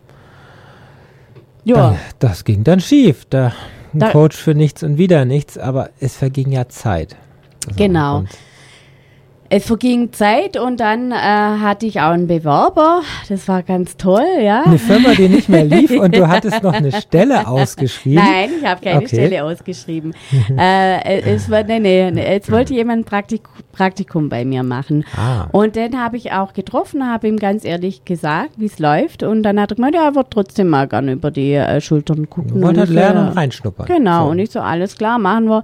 Ja. Das, das ging dann schief. Da, ein da, Coach für nichts und wieder nichts, aber es verging ja Zeit. Also genau. Und es verging Zeit und dann äh, hatte ich auch einen Bewerber. Das war ganz toll, ja. Eine Firma, die nicht mehr lief und du [laughs] hattest noch eine Stelle ausgeschrieben. Nein, ich habe keine okay. Stelle ausgeschrieben. [laughs] äh, es war, nee, nee, jetzt wollte jemand Praktik Praktikum bei mir machen. Ah. Und den habe ich auch getroffen, habe ihm ganz ehrlich gesagt, wie es läuft. Und dann hat er gemeint, ja, er wird trotzdem mal gerne über die äh, Schultern gucken. Wollte halt lernen und reinschnuppern. Genau, so. und ich so, alles klar, machen wir.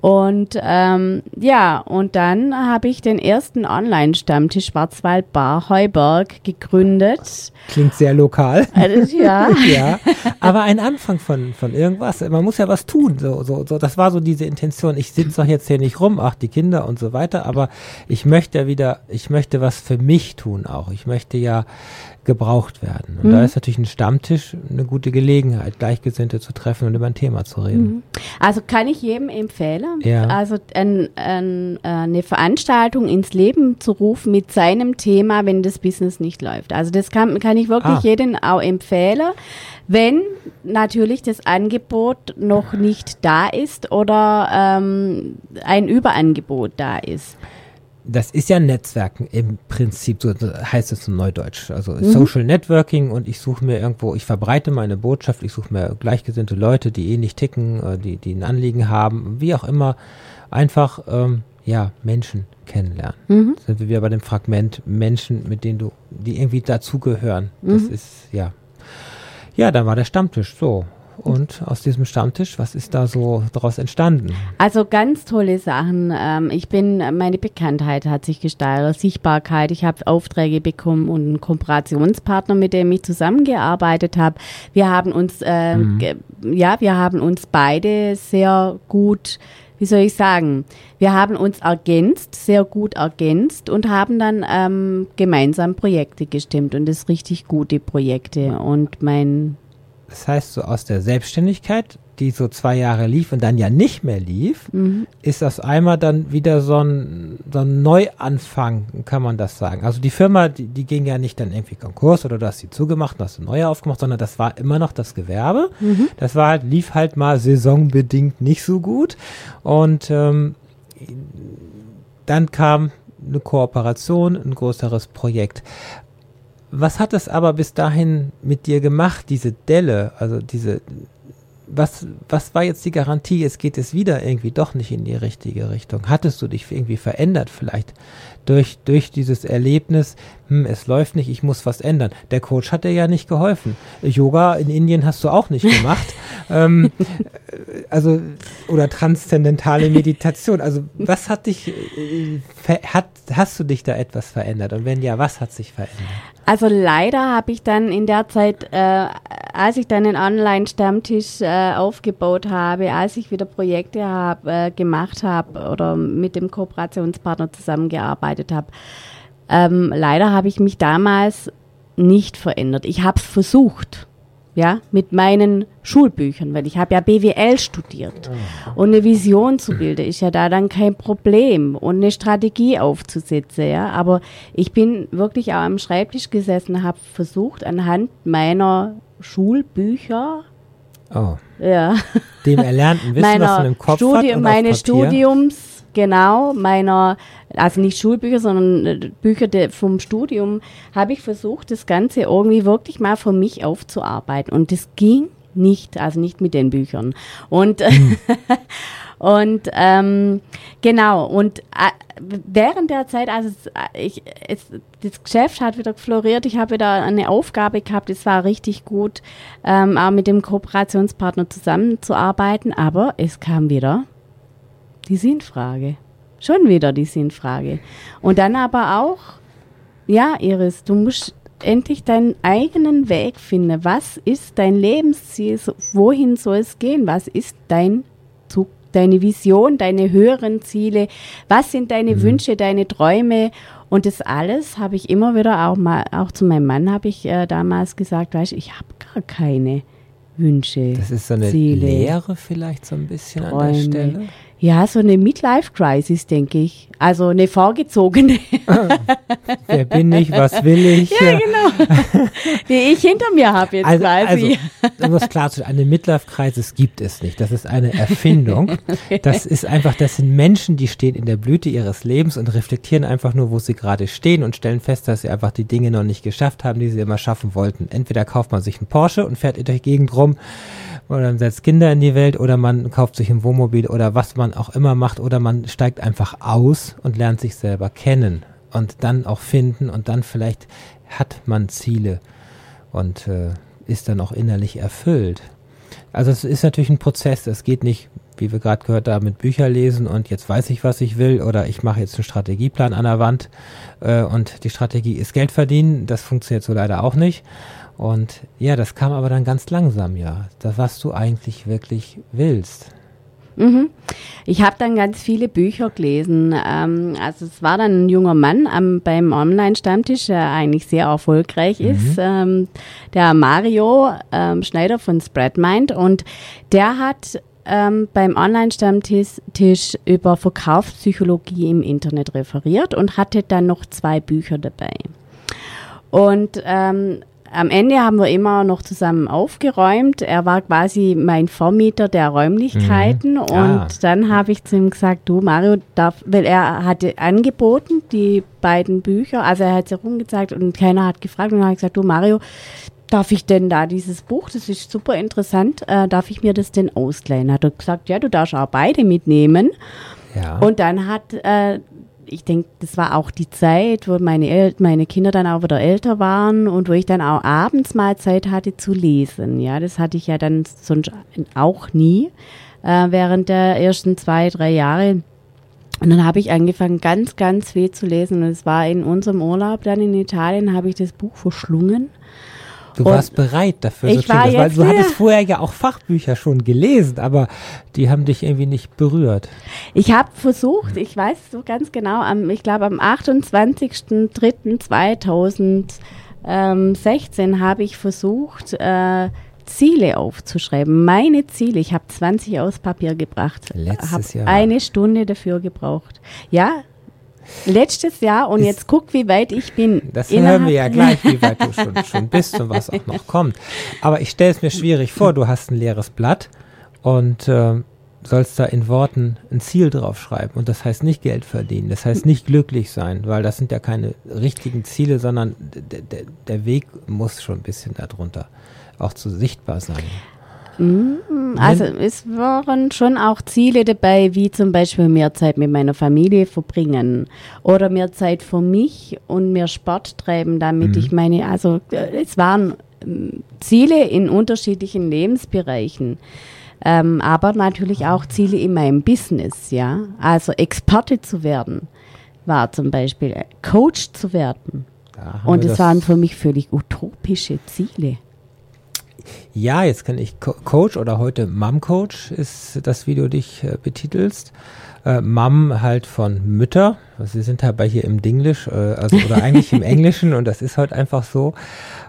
Und ähm, ja, und dann habe ich den ersten Online-Stammtisch Schwarzwald Bar Heuberg gegründet. Klingt sehr lokal. Also, ja. [laughs] ja. Aber ein Anfang von, von irgendwas. Man muss ja was tun. So, so, so. Das war so diese Intention. Ich sitze doch jetzt hier nicht rum, ach, die Kinder und so weiter, aber ich möchte ja wieder, ich möchte was für mich tun auch. Ich möchte ja gebraucht werden. Und mhm. da ist natürlich ein Stammtisch eine gute Gelegenheit, Gleichgesinnte zu treffen und über ein Thema zu reden. Mhm. Also kann ich jedem empfehlen, ja. also ein, ein, eine Veranstaltung ins Leben zu rufen mit seinem Thema, wenn das Business nicht läuft. Also das kann, kann ich wirklich ah. jedem auch empfehlen, wenn natürlich das Angebot noch nicht da ist oder ähm, ein Überangebot da ist das ist ja Netzwerken im Prinzip, so heißt es im Neudeutsch. Also mhm. Social Networking und ich suche mir irgendwo, ich verbreite meine Botschaft, ich suche mir gleichgesinnte Leute, die ähnlich ticken, äh, die, die ein Anliegen haben, wie auch immer, einfach ähm, ja, Menschen kennenlernen. Mhm. Sind wir wieder bei dem Fragment Menschen, mit denen du, die irgendwie dazugehören. Das mhm. ist, ja. Ja, dann war der Stammtisch so. Und aus diesem Stammtisch, was ist da so daraus entstanden? Also ganz tolle Sachen. Ähm, ich bin, meine Bekanntheit hat sich gesteigert, Sichtbarkeit. Ich habe Aufträge bekommen und einen Kooperationspartner, mit dem ich zusammengearbeitet habe. Wir haben uns, äh, mhm. ja, wir haben uns beide sehr gut wie soll ich sagen, wir haben uns ergänzt, sehr gut ergänzt und haben dann ähm, gemeinsam Projekte gestimmt und das richtig gute Projekte. Und mein das heißt, so aus der Selbstständigkeit, die so zwei Jahre lief und dann ja nicht mehr lief, Mhm. ist das einmal dann wieder so ein, so ein Neuanfang, kann man das sagen. Also die Firma, die, die ging ja nicht dann irgendwie Konkurs oder du hast sie zugemacht und hast eine neue aufgemacht, sondern das war immer noch das Gewerbe. Das war halt, lief halt mal saisonbedingt nicht so gut. Und ähm, dann kam eine Kooperation, ein größeres Projekt. Was hat es aber bis dahin mit dir gemacht, diese Delle, also diese, was, was war jetzt die Garantie, es geht es wieder irgendwie doch nicht in die richtige Richtung? Hattest du dich irgendwie verändert vielleicht durch, durch dieses Erlebnis, hm, es läuft nicht, ich muss was ändern? Der Coach hat dir ja nicht geholfen. Yoga in Indien hast du auch nicht [laughs] gemacht. ähm, äh, also, oder transzendentale Meditation. Also, was hat dich, äh, hat, hast du dich da etwas verändert? Und wenn ja, was hat sich verändert? Also leider habe ich dann in der Zeit, äh, als ich dann einen Online-Stammtisch äh, aufgebaut habe, als ich wieder Projekte hab, äh, gemacht habe oder mit dem Kooperationspartner zusammengearbeitet habe, ähm, leider habe ich mich damals nicht verändert. Ich habe es versucht, ja, mit meinen Schulbüchern, weil ich habe ja BWL studiert. Und eine Vision zu bilden ist ja da dann kein Problem und eine Strategie aufzusetzen, ja. Aber ich bin wirklich auch am Schreibtisch gesessen, habe versucht anhand meiner Schulbücher, Oh, ja, dem erlernten Wissen, was man meiner im Kopf Studi hat und meine. Studiums, genau, meiner, also nicht Schulbücher, sondern äh, Bücher vom Studium, habe ich versucht, das Ganze irgendwie wirklich mal für mich aufzuarbeiten. Und das ging nicht, also nicht mit den Büchern. Und, [laughs] und ähm, genau, und äh, während der Zeit, also äh, ich, es, das Geschäft hat wieder floriert, ich habe wieder eine Aufgabe gehabt, es war richtig gut, ähm, auch mit dem Kooperationspartner zusammenzuarbeiten, aber es kam wieder die Sinnfrage. Schon wieder die Sinnfrage. Und dann aber auch, ja, Iris, du musst endlich deinen eigenen Weg finden. Was ist dein Lebensziel? Wohin soll es gehen? Was ist dein Zug, deine Vision, deine höheren Ziele? Was sind deine Wünsche, deine Träume? Und das alles habe ich immer wieder auch mal, auch zu meinem Mann habe ich äh, damals gesagt, weißt du, ich habe gar keine Wünsche. Das ist so eine Ziele. Lehre vielleicht so ein bisschen an der Träume. Stelle. Ja, so eine Midlife-Crisis, denke ich. Also eine vorgezogene, [laughs] Wer bin ich, was will ich? Ja, genau. die ich hinter mir habe jetzt Also, quasi. also um das klar zu eine Midlife-Crisis gibt es nicht. Das ist eine Erfindung. [laughs] Das ist einfach, das sind Menschen, die stehen in der Blüte ihres Lebens und reflektieren einfach nur, wo sie gerade stehen und stellen fest, dass sie einfach die Dinge noch nicht geschafft haben, die sie immer schaffen wollten. Entweder kauft man sich einen Porsche und fährt in der Gegend rum oder man setzt Kinder in die Welt oder man kauft sich ein Wohnmobil oder was man auch immer macht oder man steigt einfach aus und lernt sich selber kennen und dann auch finden und dann vielleicht hat man Ziele und äh, ist dann auch innerlich erfüllt. Also es ist natürlich ein Prozess, es geht nicht, wie wir gerade gehört haben, mit Bücher lesen und jetzt weiß ich, was ich will oder ich mache jetzt einen Strategieplan an der Wand äh, und die Strategie ist Geld verdienen, das funktioniert so leider auch nicht. Und ja, das kam aber dann ganz langsam, ja, das, was du eigentlich wirklich willst. Mhm. Ich habe dann ganz viele Bücher gelesen. Ähm, also es war dann ein junger Mann am, beim Online-Stammtisch, der eigentlich sehr erfolgreich ist, ähm, der Mario ähm, Schneider von Spreadmind. Und der hat ähm, beim Online-Stammtisch Tisch über Verkaufspsychologie im Internet referiert und hatte dann noch zwei Bücher dabei. Und ähm, am Ende haben wir immer noch zusammen aufgeräumt. Er war quasi mein Vermieter der Räumlichkeiten. Und Ah. dann habe ich zu ihm gesagt, du Mario, darf, weil er hatte angeboten, die beiden Bücher, also er hat sie rumgezeigt und keiner hat gefragt. Und dann habe ich gesagt, du Mario, darf ich denn da dieses Buch, das ist super interessant, äh, darf ich mir das denn ausleihen? Hat er gesagt, ja, du darfst auch beide mitnehmen. Ja. Und dann hat, äh, ich denke, das war auch die Zeit, wo meine, El meine Kinder dann auch wieder älter waren und wo ich dann auch abends mal Zeit hatte zu lesen. Ja, das hatte ich ja dann sonst auch nie äh, während der ersten zwei, drei Jahre. Und dann habe ich angefangen, ganz, ganz viel zu lesen. Und es war in unserem Urlaub dann in Italien, habe ich das Buch verschlungen. Du Und warst bereit dafür. ich so war das, weil jetzt- du hattest ja. vorher ja auch Fachbücher schon gelesen, aber die haben dich irgendwie nicht berührt. Ich habe versucht, ich weiß so ganz genau, am, ich glaube am 28.03.2016 habe ich versucht, äh, Ziele aufzuschreiben. Meine Ziele. Ich habe 20 aus Papier gebracht. Letztes habe Jahr. eine Stunde dafür gebraucht. Ja, letztes Jahr und jetzt guck, wie weit ich bin. Das Innerhalb- hören wir ja gleich, wie weit [laughs] du schon, schon bist und was auch noch kommt. Aber ich stelle es mir schwierig vor, du hast ein leeres Blatt und äh, sollst da in Worten ein Ziel draufschreiben. Und das heißt nicht Geld verdienen, das heißt nicht glücklich sein, weil das sind ja keine richtigen Ziele, sondern der Weg muss schon ein bisschen darunter auch zu sichtbar sein. Also es waren schon auch Ziele dabei, wie zum Beispiel mehr Zeit mit meiner Familie verbringen oder mehr Zeit für mich und mehr Sport treiben, damit ich meine, also äh, es waren ähm, Ziele in unterschiedlichen Lebensbereichen. Ähm, aber natürlich auch Ziele in meinem Business, ja. Also Experte zu werden, war zum Beispiel äh, Coach zu werden. Und es waren für mich völlig utopische Ziele. Ja, jetzt kann ich Co Coach oder heute Mom Coach ist das Video, dich äh, betitelst. Äh, Mom halt von Mütter. Also wir sind dabei hier im Dinglish, äh, also oder [laughs] eigentlich im Englischen und das ist halt einfach so.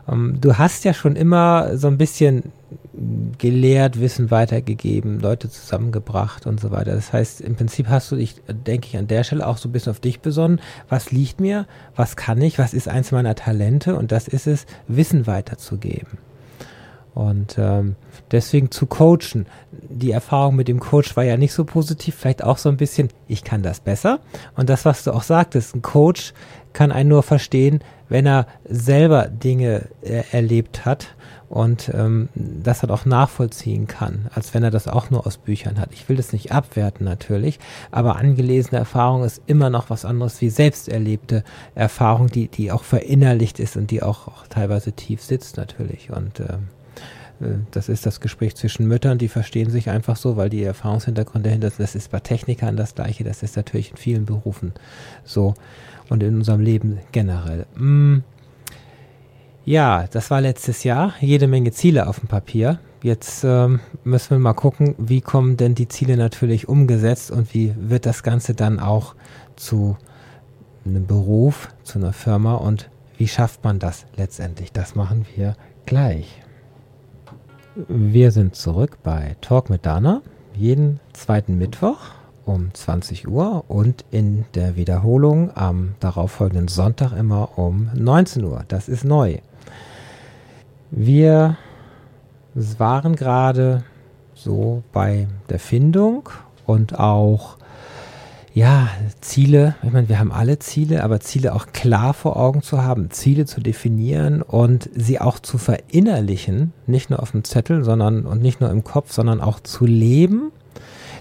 Ähm, du hast ja schon immer so ein bisschen gelehrt, Wissen weitergegeben, Leute zusammengebracht und so weiter. Das heißt, im Prinzip hast du dich, denke ich, an der Stelle auch so ein bisschen auf dich besonnen. Was liegt mir? Was kann ich? Was ist eins meiner Talente? Und das ist es, Wissen weiterzugeben. Und ähm, deswegen zu coachen. Die Erfahrung mit dem Coach war ja nicht so positiv, vielleicht auch so ein bisschen, ich kann das besser. Und das, was du auch sagtest, ein Coach kann einen nur verstehen, wenn er selber Dinge äh, erlebt hat und ähm, das halt auch nachvollziehen kann, als wenn er das auch nur aus Büchern hat. Ich will das nicht abwerten natürlich, aber angelesene Erfahrung ist immer noch was anderes wie selbst erlebte Erfahrung, die, die auch verinnerlicht ist und die auch, auch teilweise tief sitzt natürlich. Und ähm, äh, das ist das Gespräch zwischen Müttern, die verstehen sich einfach so, weil die Erfahrungshintergründe dahinter sind. Das ist bei Technikern das Gleiche, das ist natürlich in vielen Berufen so und in unserem Leben generell. Mm. Ja, das war letztes Jahr. Jede Menge Ziele auf dem Papier. Jetzt ähm, müssen wir mal gucken, wie kommen denn die Ziele natürlich umgesetzt und wie wird das Ganze dann auch zu einem Beruf, zu einer Firma und wie schafft man das letztendlich? Das machen wir gleich. Wir sind zurück bei Talk mit Dana, jeden zweiten Mittwoch um 20 Uhr und in der Wiederholung am darauffolgenden Sonntag immer um 19 Uhr. Das ist neu. Wir waren gerade so bei der Findung und auch ja, Ziele, ich meine, wir haben alle Ziele, aber Ziele auch klar vor Augen zu haben, Ziele zu definieren und sie auch zu verinnerlichen, nicht nur auf dem Zettel, sondern und nicht nur im Kopf, sondern auch zu leben,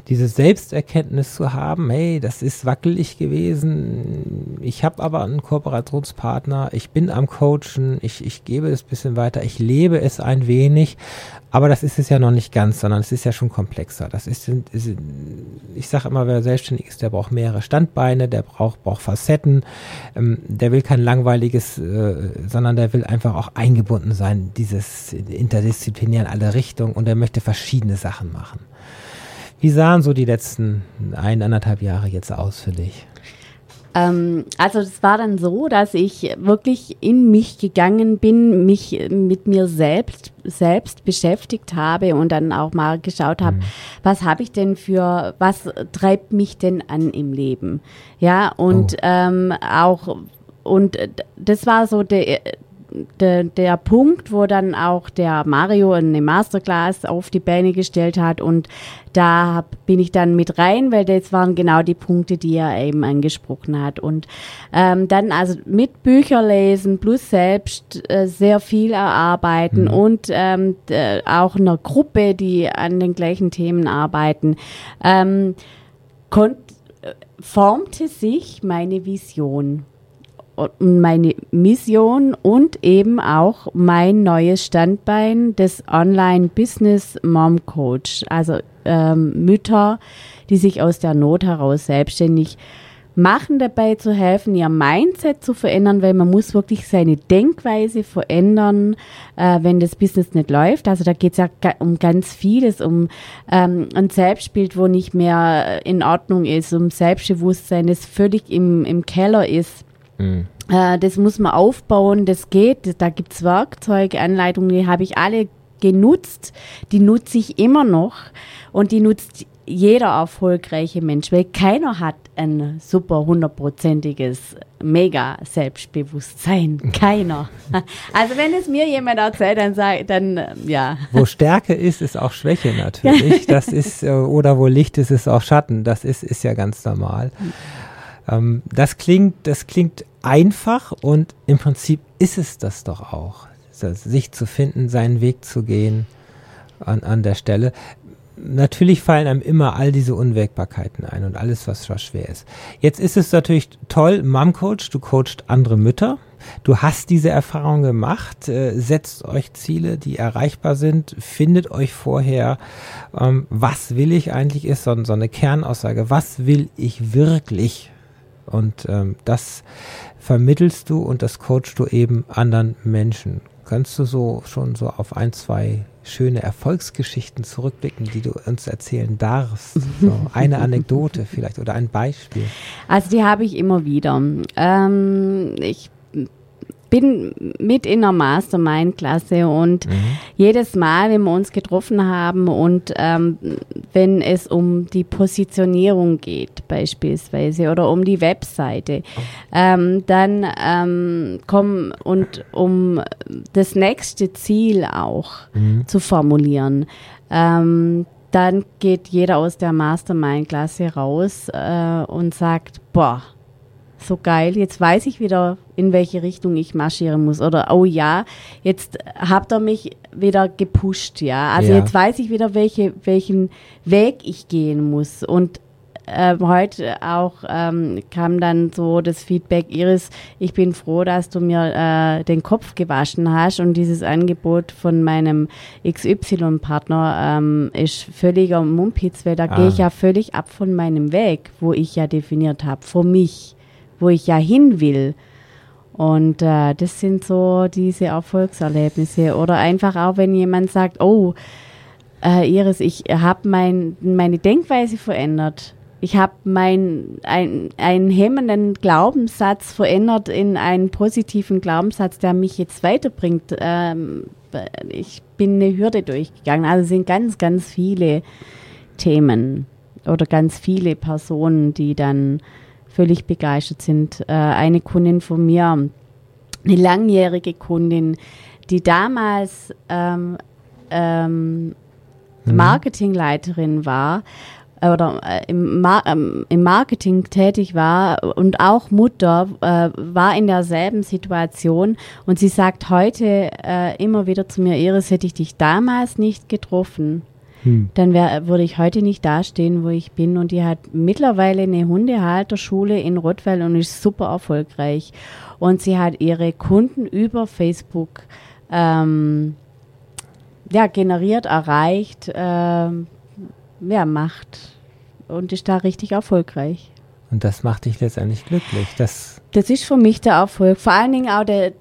diese Selbsterkenntnis zu haben, hey, das ist wackelig gewesen, ich habe aber einen Kooperationspartner, ich bin am Coachen, ich, ich gebe es ein bisschen weiter, ich lebe es ein wenig, aber das ist es ja noch nicht ganz, sondern es ist ja schon komplexer. Das ist, ist ich sage immer, wer selbstständig ist, der braucht mehrere Standbeine, der braucht, braucht Facetten, ähm, der will kein langweiliges, äh, sondern der will einfach auch eingebunden sein, dieses interdisziplinär in alle Richtungen und er möchte verschiedene Sachen machen. Wie sahen so die letzten eineinhalb Jahre jetzt aus für dich? Ähm, also es war dann so, dass ich wirklich in mich gegangen bin, mich mit mir selbst selbst beschäftigt habe und dann auch mal geschaut habe, was habe ich denn für, was treibt mich denn an im Leben? Ja, und Oh. ähm, auch, und das war so der, der, der Punkt, wo dann auch der Mario eine Masterclass auf die Beine gestellt hat und da hab, bin ich dann mit rein, weil das waren genau die Punkte, die er eben angesprochen hat. Und ähm, dann also mit Bücher lesen plus selbst äh, sehr viel erarbeiten und ähm, auch einer Gruppe, die an den gleichen Themen arbeiten, ähm, konnt, äh, formte sich meine Vision meine Mission und eben auch mein neues Standbein des Online-Business Mom Coach. Also ähm, Mütter, die sich aus der Not heraus selbstständig machen, dabei zu helfen, ihr Mindset zu verändern, weil man muss wirklich seine Denkweise verändern, äh, wenn das Business nicht läuft. Also da geht es ja um ganz vieles, um ähm, ein Selbstbild, wo nicht mehr in Ordnung ist, um Selbstbewusstsein, das völlig im, im Keller ist. Äh, das muss man aufbauen, das geht. Da gibt's Werkzeuge, Anleitungen, die habe ich alle genutzt, die nutze ich immer noch und die nutzt jeder erfolgreiche Mensch, weil keiner hat ein super hundertprozentiges mega Selbstbewusstsein. [laughs] Keiner. Also wenn es mir jemand erzählt, dann sage dann äh, ja. Wo Stärke ist, ist auch Schwäche natürlich. [laughs] Das ist äh, oder wo Licht ist, ist auch Schatten. Das ist ist ja ganz normal. Ähm, das klingt das klingt einfach und im Prinzip ist es das doch auch, sich zu finden, seinen Weg zu gehen an, an der Stelle natürlich fallen einem immer all diese Unwägbarkeiten ein und alles, was schwer ist. Jetzt ist es natürlich toll, Mom Coach, du coachst andere Mütter. Du hast diese Erfahrung gemacht, äh, setzt euch Ziele, die erreichbar sind, findet euch vorher, ähm, was will ich eigentlich ist, so, so eine Kernaussage, was will ich wirklich? Und ähm, das vermittelst du und das coachst du eben anderen Menschen. Kannst du so schon so auf ein, zwei schöne Erfolgsgeschichten zurückblicken, die du uns erzählen darfst? [laughs] So eine Anekdote vielleicht oder ein Beispiel. Also die habe ich immer wieder. Ähm, ich bin mit in der Mastermind-Klasse und mhm. jedes Mal, wenn wir uns getroffen haben und ähm, wenn es um die Positionierung geht beispielsweise oder um die Webseite, ähm, dann ähm, kommen und um das nächste Ziel auch mhm. zu formulieren. Ähm, dann geht jeder aus der Mastermind-Klasse raus äh, und sagt, boah, so geil, jetzt weiß ich wieder, in welche Richtung ich marschieren muss. Oder, oh ja, jetzt habt ihr mich wieder gepusht, ja. Also ja. jetzt weiß ich wieder, welche, welchen Weg ich gehen muss. Und äh, heute auch ähm, kam dann so das Feedback, Iris, ich bin froh, dass du mir äh, den Kopf gewaschen hast und dieses Angebot von meinem XY-Partner ähm, ist völliger Mumpitz, weil da ah. gehe ich ja völlig ab von meinem Weg, wo ich ja definiert habe, für mich wo ich ja hin will. Und äh, das sind so diese Erfolgserlebnisse. Oder einfach auch, wenn jemand sagt, oh, äh, Iris, ich habe mein, meine Denkweise verändert. Ich habe meinen ein, einen hemmenden Glaubenssatz verändert in einen positiven Glaubenssatz, der mich jetzt weiterbringt. Ähm, ich bin eine Hürde durchgegangen. Also sind ganz, ganz viele Themen oder ganz viele Personen, die dann völlig begeistert sind. Äh, eine Kundin von mir, eine langjährige Kundin, die damals ähm, ähm, mhm. Marketingleiterin war oder äh, im, Mar ähm, im, Marketing tätig war und auch Mutter, äh, war in derselben Situation und sie sagt heute äh, immer wieder zu mir, Iris, hätte ich dich damals nicht getroffen, hm. dann wär, würde ich heute nicht dastehen, wo ich bin. Und die hat mittlerweile eine Hundehalterschule in Rottweil und ist super erfolgreich. Und sie hat ihre Kunden über Facebook ähm, ja, generiert, erreicht, ähm, ja, macht und ist da richtig erfolgreich. Und das macht dich letztendlich glücklich. Das, das ist für mich der Erfolg. Vor allen Dingen auch der,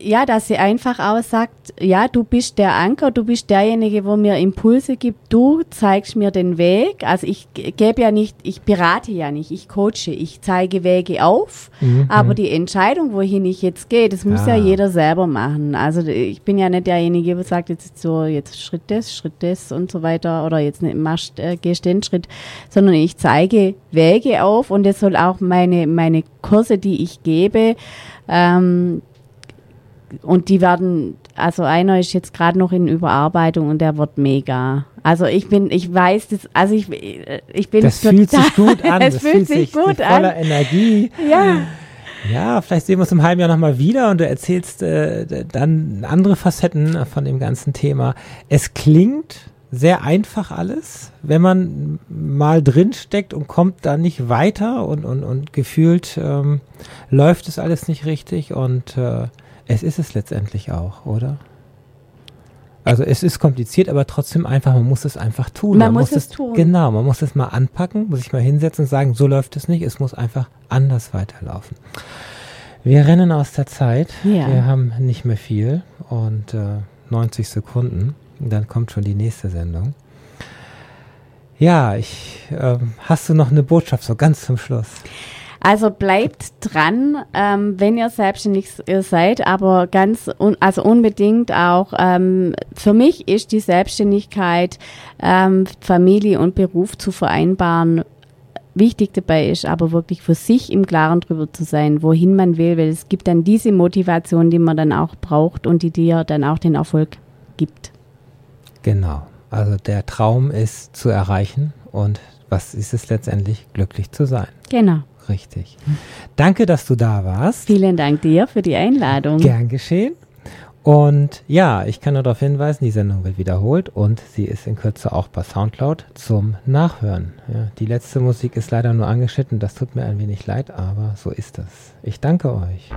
ja, dass sie einfach auch sagt, ja, du bist der Anker, du bist derjenige, wo mir Impulse gibt, du zeigst mir den Weg. Also ich gebe ja nicht, ich berate ja nicht, ich coache, ich zeige Wege auf, mhm. aber mhm. die Entscheidung, wohin ich jetzt gehe, das muss ja. ja jeder selber machen. Also ich bin ja nicht derjenige, der sagt jetzt so, jetzt Schritt das, Schritt das und so weiter oder jetzt nicht machst, äh, gehst den Schritt, sondern ich zeige Wege auf und das soll auch meine, meine Kurse, die ich gebe, ähm, und die werden, also einer ist jetzt gerade noch in Überarbeitung und der wird mega. Also ich bin, ich weiß das, also ich, ich bin Das fühlt sich gut an. [laughs] es fühlt, fühlt sich gut an. Voller Energie. Ja. Ja, vielleicht sehen wir uns im halben Jahr nochmal wieder und du erzählst äh, dann andere Facetten von dem ganzen Thema. Es klingt sehr einfach alles, wenn man mal drin steckt und kommt da nicht weiter und, und, und gefühlt ähm, läuft es alles nicht richtig und äh, es ist es letztendlich auch, oder? Also es ist kompliziert, aber trotzdem einfach, man muss es einfach tun. Man, man muss, es tun. Genau, man muss es mal anpacken, muss sich mal hinsetzen und sagen, so läuft es nicht, es muss einfach anders weiterlaufen. Wir rennen aus der Zeit, ja. wir haben nicht mehr viel und äh, 90 Sekunden, dann kommt schon die nächste Sendung. Ja, ich, äh, hast du noch eine Botschaft so ganz zum Schluss? Also bleibt dran, ähm, wenn ihr selbstständig seid, aber ganz, un also unbedingt auch, ähm, für mich ist die Selbstständigkeit, ähm, Familie und Beruf zu vereinbaren, wichtig dabei ist, aber wirklich für sich im Klaren drüber zu sein, wohin man will, weil es gibt dann diese Motivation, die man dann auch braucht und die dir dann auch den Erfolg gibt. Genau. Also der Traum ist zu erreichen und was ist es letztendlich, glücklich zu sein. Genau. Richtig. Danke, dass du da warst. Vielen Dank dir für die Einladung. Gern geschehen. Und ja, ich kann nur darauf hinweisen, die Sendung wird wiederholt und sie ist in Kürze auch bei Soundcloud zum Nachhören. Ja, die letzte Musik ist leider nur angeschnitten, das tut mir ein wenig leid, aber so ist das. Ich danke euch.